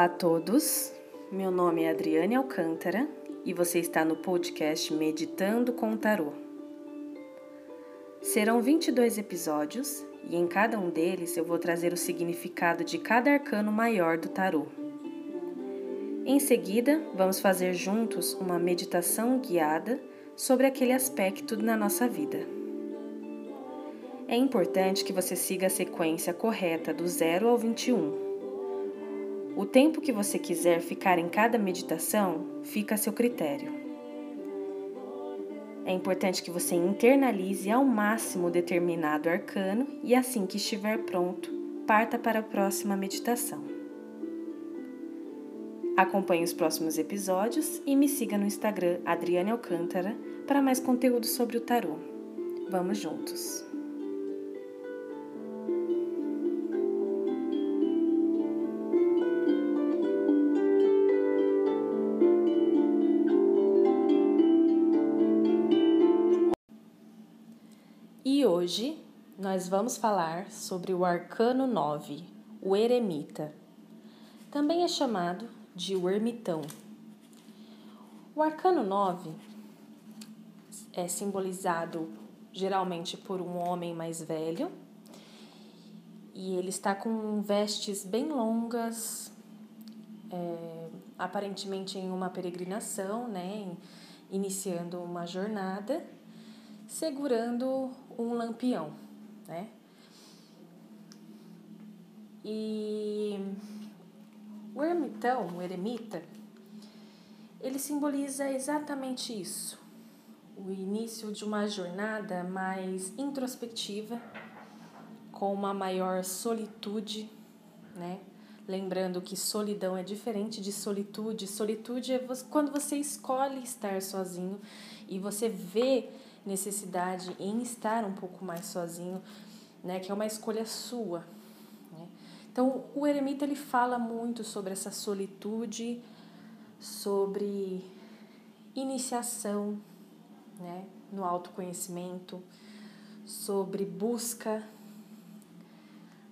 Olá a todos, meu nome é Adriane Alcântara e você está no podcast Meditando com Tarô. Serão 22 episódios e em cada um deles eu vou trazer o significado de cada arcano maior do tarô. Em seguida, vamos fazer juntos uma meditação guiada sobre aquele aspecto na nossa vida. É importante que você siga a sequência correta do 0 ao 21 o tempo que você quiser ficar em cada meditação fica a seu critério. É importante que você internalize ao máximo determinado arcano e assim que estiver pronto, parta para a próxima meditação. Acompanhe os próximos episódios e me siga no Instagram Adriane Alcântara para mais conteúdo sobre o tarô. Vamos juntos! Hoje nós vamos falar sobre o Arcano 9, o Eremita. Também é chamado de o Ermitão. O Arcano 9 é simbolizado geralmente por um homem mais velho e ele está com vestes bem longas, é, aparentemente em uma peregrinação, né, iniciando uma jornada segurando um lampião, né? E o ermitão, o eremita, ele simboliza exatamente isso. O início de uma jornada mais introspectiva, com uma maior solitude, né? Lembrando que solidão é diferente de solitude. Solitude é quando você escolhe estar sozinho e você vê necessidade em estar um pouco mais sozinho, né, que é uma escolha sua. Né? Então, o eremita ele fala muito sobre essa solitude, sobre iniciação né, no autoconhecimento, sobre busca,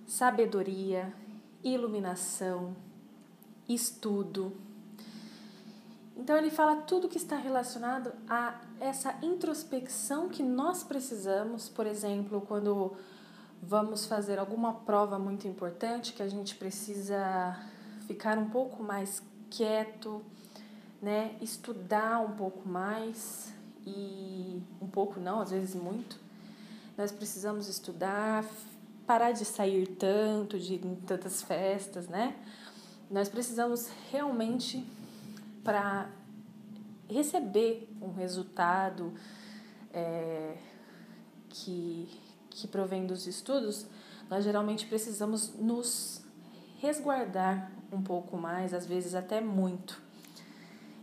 sabedoria, iluminação, estudo então ele fala tudo que está relacionado a essa introspecção que nós precisamos, por exemplo, quando vamos fazer alguma prova muito importante que a gente precisa ficar um pouco mais quieto, né, estudar um pouco mais e um pouco não, às vezes muito. Nós precisamos estudar, parar de sair tanto de tantas festas, né? Nós precisamos realmente para receber um resultado é, que, que provém dos estudos, nós geralmente precisamos nos resguardar um pouco mais, às vezes até muito.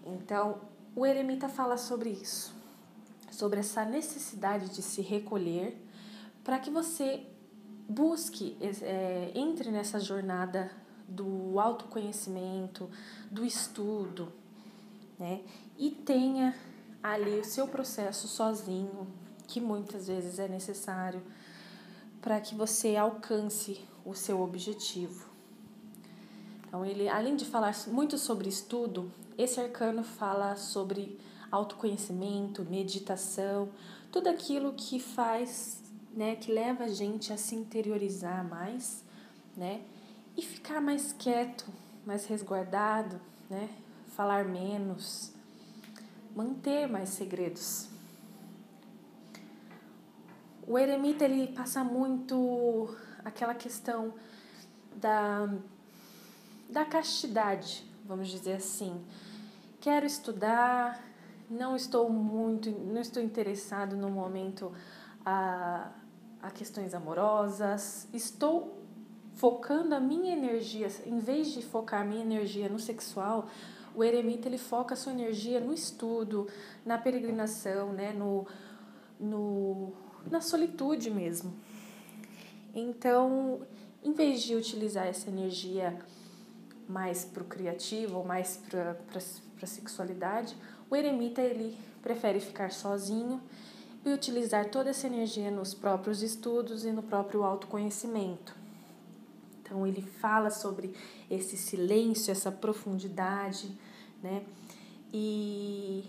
Então, o eremita fala sobre isso, sobre essa necessidade de se recolher para que você busque, é, entre nessa jornada do autoconhecimento, do estudo, né? E tenha ali o seu processo sozinho, que muitas vezes é necessário para que você alcance o seu objetivo. Então, ele, além de falar muito sobre estudo, esse arcano fala sobre autoconhecimento, meditação, tudo aquilo que faz, né, que leva a gente a se interiorizar mais, né, e ficar mais quieto, mais resguardado, né, falar menos, manter mais segredos. O eremita ele passa muito aquela questão da, da castidade, vamos dizer assim. Quero estudar, não estou muito, não estou interessado no momento a, a questões amorosas, estou focando a minha energia, em vez de focar a minha energia no sexual, o eremita ele foca a sua energia no estudo, na peregrinação, né, no, no, na solitude mesmo. Então, em vez de utilizar essa energia mais para o criativo ou mais para a sexualidade, o eremita ele prefere ficar sozinho e utilizar toda essa energia nos próprios estudos e no próprio autoconhecimento. Então ele fala sobre esse silêncio, essa profundidade, né? E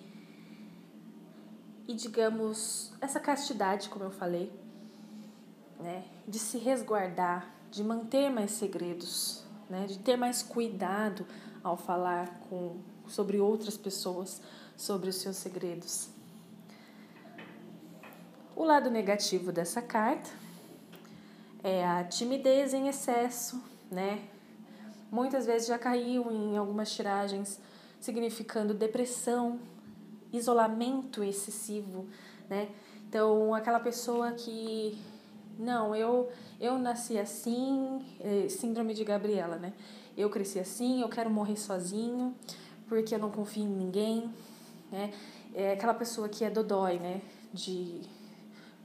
e digamos essa castidade, como eu falei, né? De se resguardar, de manter mais segredos, né? De ter mais cuidado ao falar com sobre outras pessoas, sobre os seus segredos. O lado negativo dessa carta é a timidez em excesso, né? Muitas vezes já caiu em algumas tiragens significando depressão, isolamento excessivo, né? Então, aquela pessoa que não, eu eu nasci assim, é, síndrome de Gabriela, né? Eu cresci assim, eu quero morrer sozinho, porque eu não confio em ninguém, né? É aquela pessoa que é dodói, né? De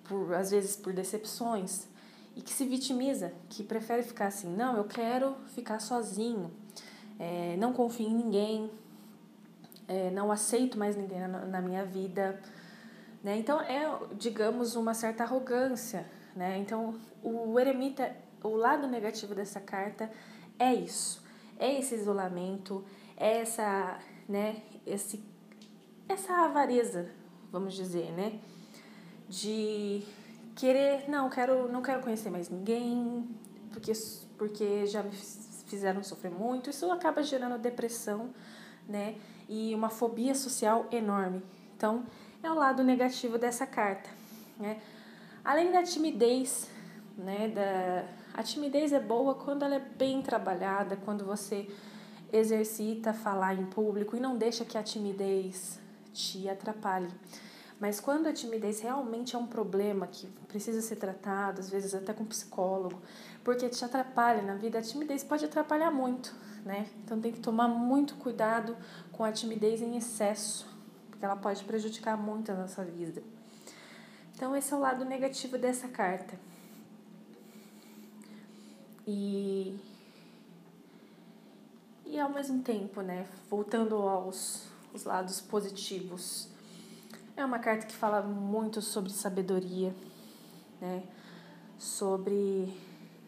por às vezes por decepções e que se vitimiza, que prefere ficar assim, não, eu quero ficar sozinho, é, não confio em ninguém, é, não aceito mais ninguém na, na minha vida, né? Então é, digamos, uma certa arrogância, né? Então o eremita, o lado negativo dessa carta é isso, é esse isolamento, é essa, né? Esse, essa avareza, vamos dizer, né? De querer, não, quero, não quero conhecer mais ninguém, porque, porque já me fizeram sofrer muito. Isso acaba gerando depressão, né? E uma fobia social enorme. Então, é o lado negativo dessa carta, né? Além da timidez, né, da a timidez é boa quando ela é bem trabalhada, quando você exercita falar em público e não deixa que a timidez te atrapalhe. Mas quando a timidez realmente é um problema que precisa ser tratado, às vezes até com psicólogo, porque te atrapalha na vida, a timidez pode atrapalhar muito, né? Então tem que tomar muito cuidado com a timidez em excesso, porque ela pode prejudicar muito a nossa vida. Então esse é o lado negativo dessa carta. E e ao mesmo tempo, né, voltando aos os lados positivos é uma carta que fala muito sobre sabedoria, né? Sobre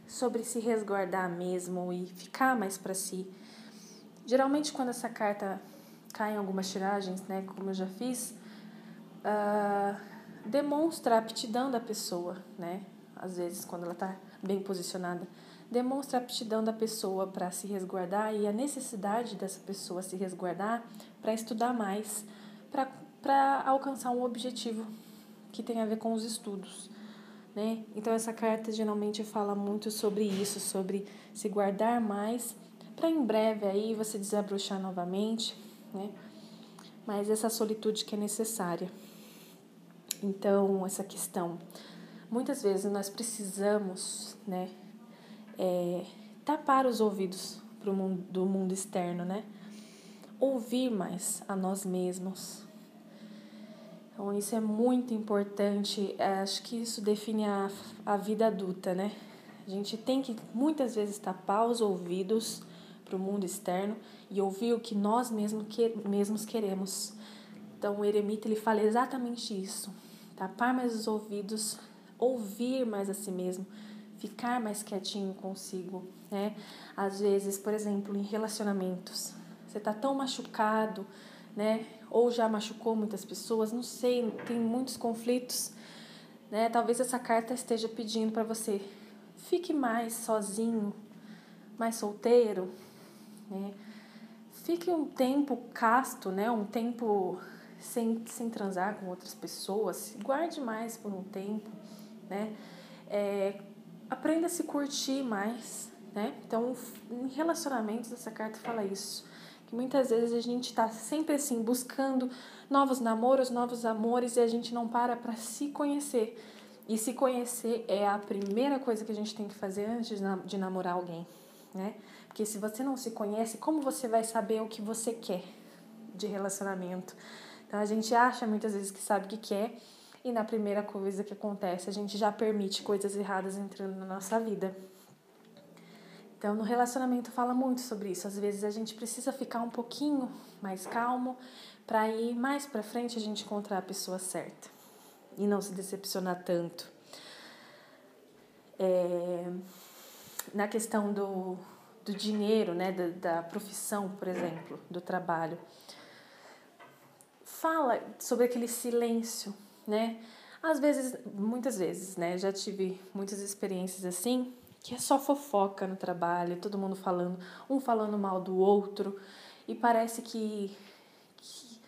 sobre se resguardar mesmo e ficar mais para si. Geralmente quando essa carta cai em algumas tiragens, né, como eu já fiz, uh, demonstra a aptidão da pessoa, né? Às vezes quando ela está bem posicionada, demonstra a aptidão da pessoa para se resguardar e a necessidade dessa pessoa se resguardar para estudar mais, para para alcançar um objetivo que tem a ver com os estudos. Né? Então essa carta geralmente fala muito sobre isso, sobre se guardar mais para em breve aí você desabrochar novamente, né? Mas essa solitude que é necessária. Então essa questão, muitas vezes nós precisamos, né, é, tapar os ouvidos pro mundo do mundo externo, né? Ouvir mais a nós mesmos, então, isso é muito importante. É, acho que isso define a, a vida adulta, né? A gente tem que muitas vezes tapar os ouvidos para o mundo externo e ouvir o que nós mesmos, que, mesmos queremos. Então, o eremita ele fala exatamente isso: tapar mais os ouvidos, ouvir mais a si mesmo, ficar mais quietinho consigo, né? Às vezes, por exemplo, em relacionamentos, você tá tão machucado, né? Ou já machucou muitas pessoas, não sei, tem muitos conflitos, né? Talvez essa carta esteja pedindo para você fique mais sozinho, mais solteiro, né? Fique um tempo casto, né? Um tempo sem, sem transar com outras pessoas, guarde mais por um tempo, né? É, aprenda a se curtir mais, né? Então, em relacionamentos, essa carta fala isso que muitas vezes a gente está sempre assim buscando novos namoros, novos amores e a gente não para para se conhecer. E se conhecer é a primeira coisa que a gente tem que fazer antes de namorar alguém, né? Porque se você não se conhece, como você vai saber o que você quer de relacionamento? Então a gente acha muitas vezes que sabe o que quer e na primeira coisa que acontece a gente já permite coisas erradas entrando na nossa vida. Então, no relacionamento fala muito sobre isso. Às vezes a gente precisa ficar um pouquinho mais calmo para ir mais para frente a gente encontrar a pessoa certa e não se decepcionar tanto. É... na questão do, do dinheiro, né, da, da profissão, por exemplo, do trabalho. Fala sobre aquele silêncio, né? Às vezes, muitas vezes, né? Já tive muitas experiências assim, que é só fofoca no trabalho, todo mundo falando, um falando mal do outro, e parece que, que,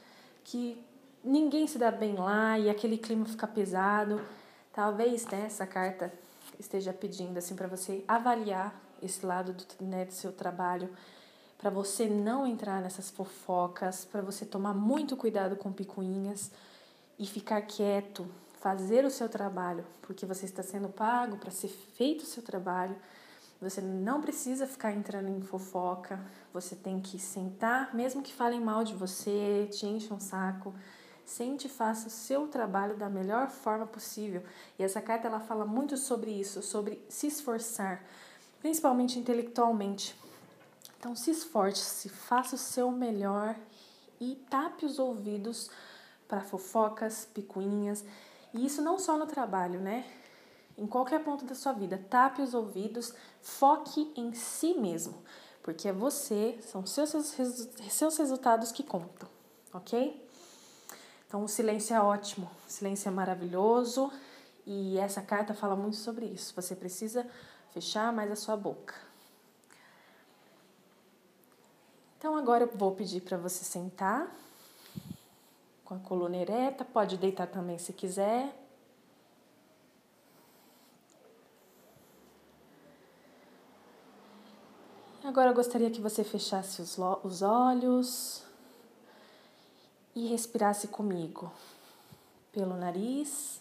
que ninguém se dá bem lá e aquele clima fica pesado. Talvez né, essa carta esteja pedindo assim para você avaliar esse lado do, né, do seu trabalho, para você não entrar nessas fofocas, para você tomar muito cuidado com picuinhas e ficar quieto, fazer o seu trabalho, porque você está sendo pago para ser feito o seu trabalho. Você não precisa ficar entrando em fofoca, você tem que sentar, mesmo que falem mal de você, te enchem um saco, sente e faça o seu trabalho da melhor forma possível. E essa carta ela fala muito sobre isso, sobre se esforçar, principalmente intelectualmente. Então se esforce, faça o seu melhor e tape os ouvidos para fofocas, picuinhas. E isso não só no trabalho, né? Em qualquer ponto da sua vida, tape os ouvidos, foque em si mesmo, porque é você, são seus, seus resultados que contam, ok? Então, o silêncio é ótimo, o silêncio é maravilhoso e essa carta fala muito sobre isso. Você precisa fechar mais a sua boca. Então agora eu vou pedir para você sentar com a coluna ereta, pode deitar também se quiser. Agora eu gostaria que você fechasse os, os olhos e respirasse comigo pelo nariz.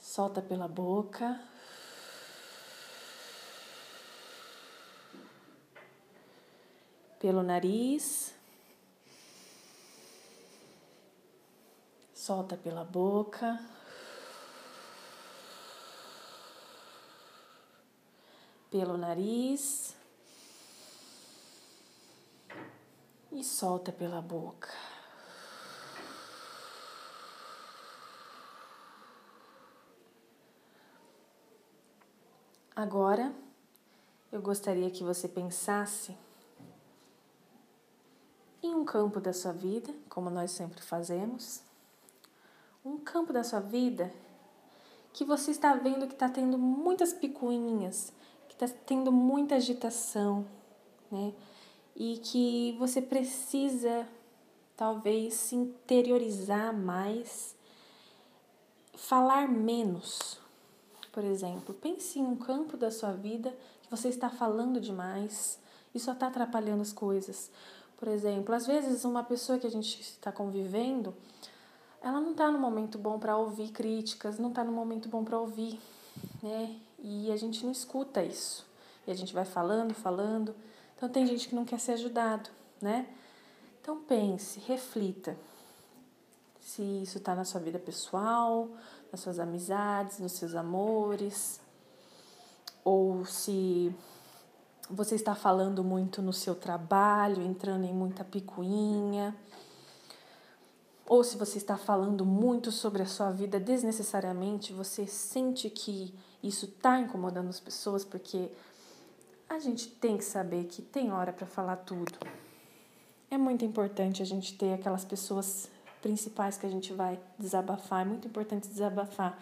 Solta pela boca. Pelo nariz. Solta pela boca. Pelo nariz. E solta pela boca. Agora, eu gostaria que você pensasse em um campo da sua vida, como nós sempre fazemos, um campo da sua vida que você está vendo que está tendo muitas picuinhas, que está tendo muita agitação, né? E que você precisa talvez se interiorizar mais, falar menos, por exemplo, pense em um campo da sua vida que você está falando demais e só está atrapalhando as coisas. Por exemplo, às vezes uma pessoa que a gente está convivendo, ela não está no momento bom para ouvir críticas, não está no momento bom para ouvir, né? E a gente não escuta isso. E a gente vai falando, falando. Então tem gente que não quer ser ajudado, né? Então pense, reflita se isso está na sua vida pessoal, nas suas amizades, nos seus amores, ou se você está falando muito no seu trabalho, entrando em muita picuinha, ou se você está falando muito sobre a sua vida desnecessariamente, você sente que isso está incomodando as pessoas, porque a gente tem que saber que tem hora para falar tudo. É muito importante a gente ter aquelas pessoas principais que a gente vai desabafar. É muito importante desabafar,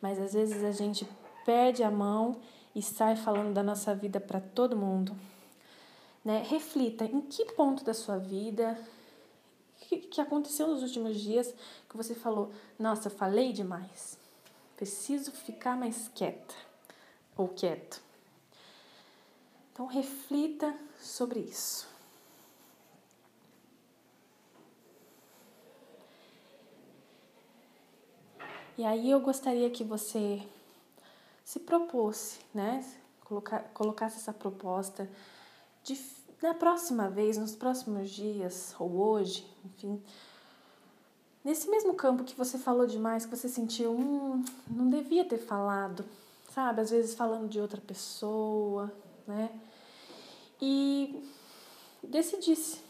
mas às vezes a gente perde a mão e sai falando da nossa vida para todo mundo. Né? Reflita em que ponto da sua vida que, que aconteceu nos últimos dias que você falou: Nossa, eu falei demais, preciso ficar mais quieta ou quieto. Então, reflita sobre isso. E aí eu gostaria que você se propôs, né? Colocar, colocasse essa proposta de na próxima vez, nos próximos dias ou hoje, enfim, nesse mesmo campo que você falou demais, que você sentiu, hum, não devia ter falado, sabe? Às vezes falando de outra pessoa, né? E decidisse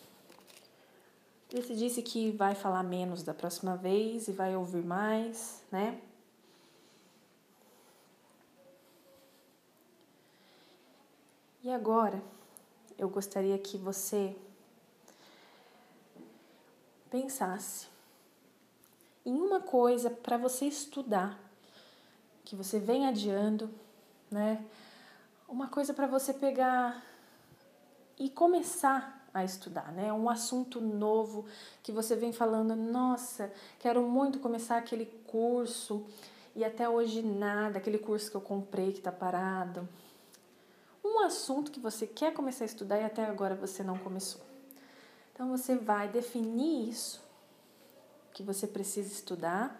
decidisse que vai falar menos da próxima vez e vai ouvir mais, né? E agora, eu gostaria que você pensasse em uma coisa para você estudar, que você vem adiando, né? Uma coisa para você pegar e começar a estudar, né? Um assunto novo que você vem falando, nossa, quero muito começar aquele curso e até hoje nada, aquele curso que eu comprei que está parado. Um assunto que você quer começar a estudar e até agora você não começou. Então você vai definir isso que você precisa estudar.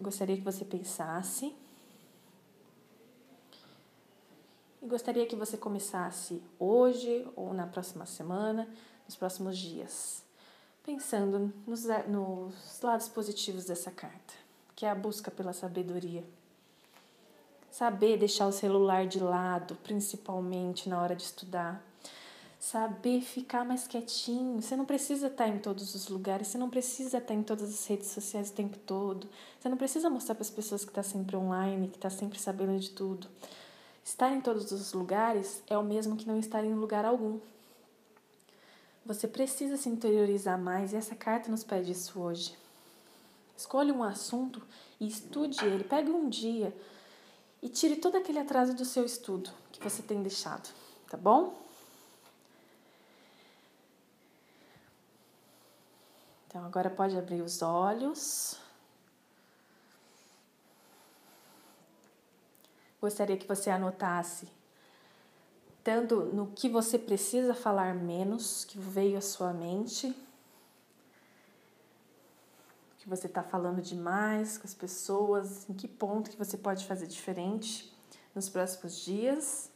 Gostaria que você pensasse. E gostaria que você começasse hoje ou na próxima semana, nos próximos dias, pensando nos, nos lados positivos dessa carta, que é a busca pela sabedoria. Saber deixar o celular de lado, principalmente na hora de estudar. Saber ficar mais quietinho. Você não precisa estar em todos os lugares, você não precisa estar em todas as redes sociais o tempo todo. Você não precisa mostrar para as pessoas que está sempre online, que está sempre sabendo de tudo. Estar em todos os lugares é o mesmo que não estar em lugar algum. Você precisa se interiorizar mais e essa carta nos pede isso hoje. Escolha um assunto e estude ele. Pegue um dia e tire todo aquele atraso do seu estudo que você tem deixado, tá bom? Então agora pode abrir os olhos. Gostaria que você anotasse tanto no que você precisa falar menos, que veio à sua mente, que você está falando demais com as pessoas, em que ponto que você pode fazer diferente nos próximos dias.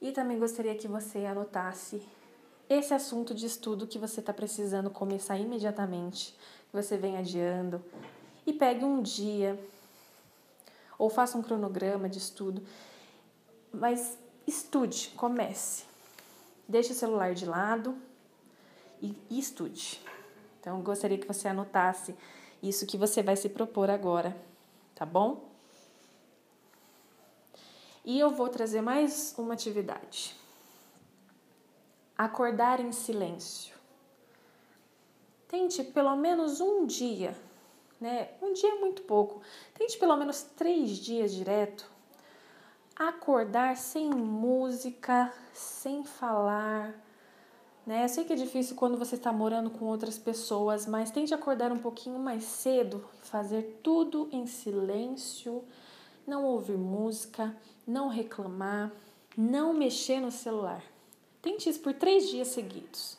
E também gostaria que você anotasse esse assunto de estudo que você está precisando começar imediatamente, que você vem adiando, e pegue um dia ou faça um cronograma de estudo, mas estude, comece. Deixe o celular de lado e, estude. Então, gostaria que você anotasse isso que você vai se propor agora, tá bom? E eu vou trazer mais uma atividade. Acordar em silêncio. Tente pelo menos um dia né? Um dia é muito pouco. Tente pelo menos três dias direto acordar sem música, sem falar. Né? Eu sei que é difícil quando você está morando com outras pessoas, mas tente acordar um pouquinho mais cedo, fazer tudo em silêncio, não ouvir música, não reclamar, não mexer no celular. Tente isso por três dias seguidos.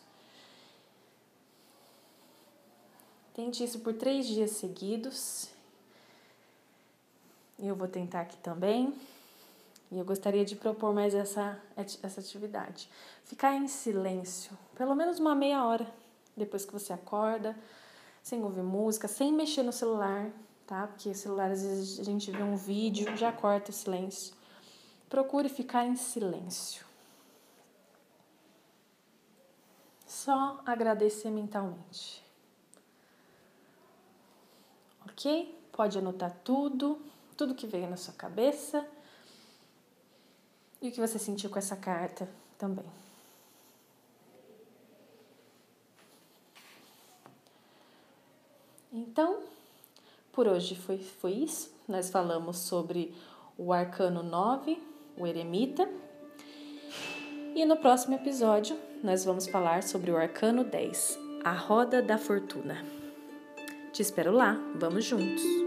Tente isso por três dias seguidos. Eu vou tentar aqui também. E eu gostaria de propor mais essa, essa atividade. Ficar em silêncio, pelo menos uma meia hora depois que você acorda, sem ouvir música, sem mexer no celular, tá? Porque celular, às vezes, a gente vê um vídeo, já corta o silêncio. Procure ficar em silêncio. Só agradecer mentalmente ok? Pode anotar tudo, tudo que veio na sua cabeça e o que você sentiu com essa carta também. Então, por hoje foi, foi isso. Nós falamos sobre o arcano 9, o eremita. E no próximo episódio, nós vamos falar sobre o arcano 10, a roda da fortuna. Te espero lá, vamos juntos!